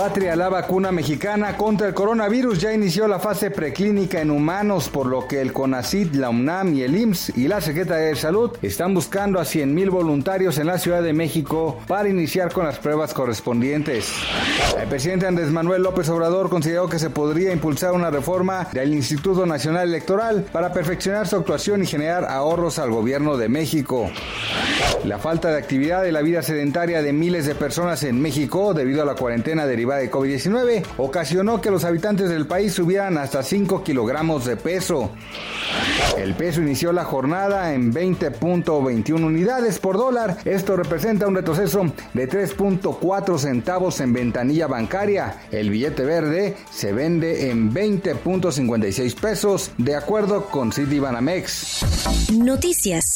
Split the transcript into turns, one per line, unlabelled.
Patria, la vacuna mexicana contra el coronavirus ya inició la fase preclínica en humanos, por lo que el CONACID, la UNAM y el IMSS y la Secretaría de Salud están buscando a 100 mil voluntarios en la Ciudad de México para iniciar con las pruebas correspondientes. El presidente Andrés Manuel López Obrador consideró que se podría impulsar una reforma del Instituto Nacional Electoral para perfeccionar su actuación y generar ahorros al gobierno de México. La falta de actividad y la vida sedentaria de miles de personas en México debido a la cuarentena derivada de COVID-19 ocasionó que los habitantes del país subieran hasta 5 kilogramos de peso. El peso inició la jornada en 20.21 unidades por dólar. Esto representa un retroceso de 3.4 centavos en ventanilla bancaria. El billete verde se vende en 20.56 pesos, de acuerdo con Citibanamex.
Noticias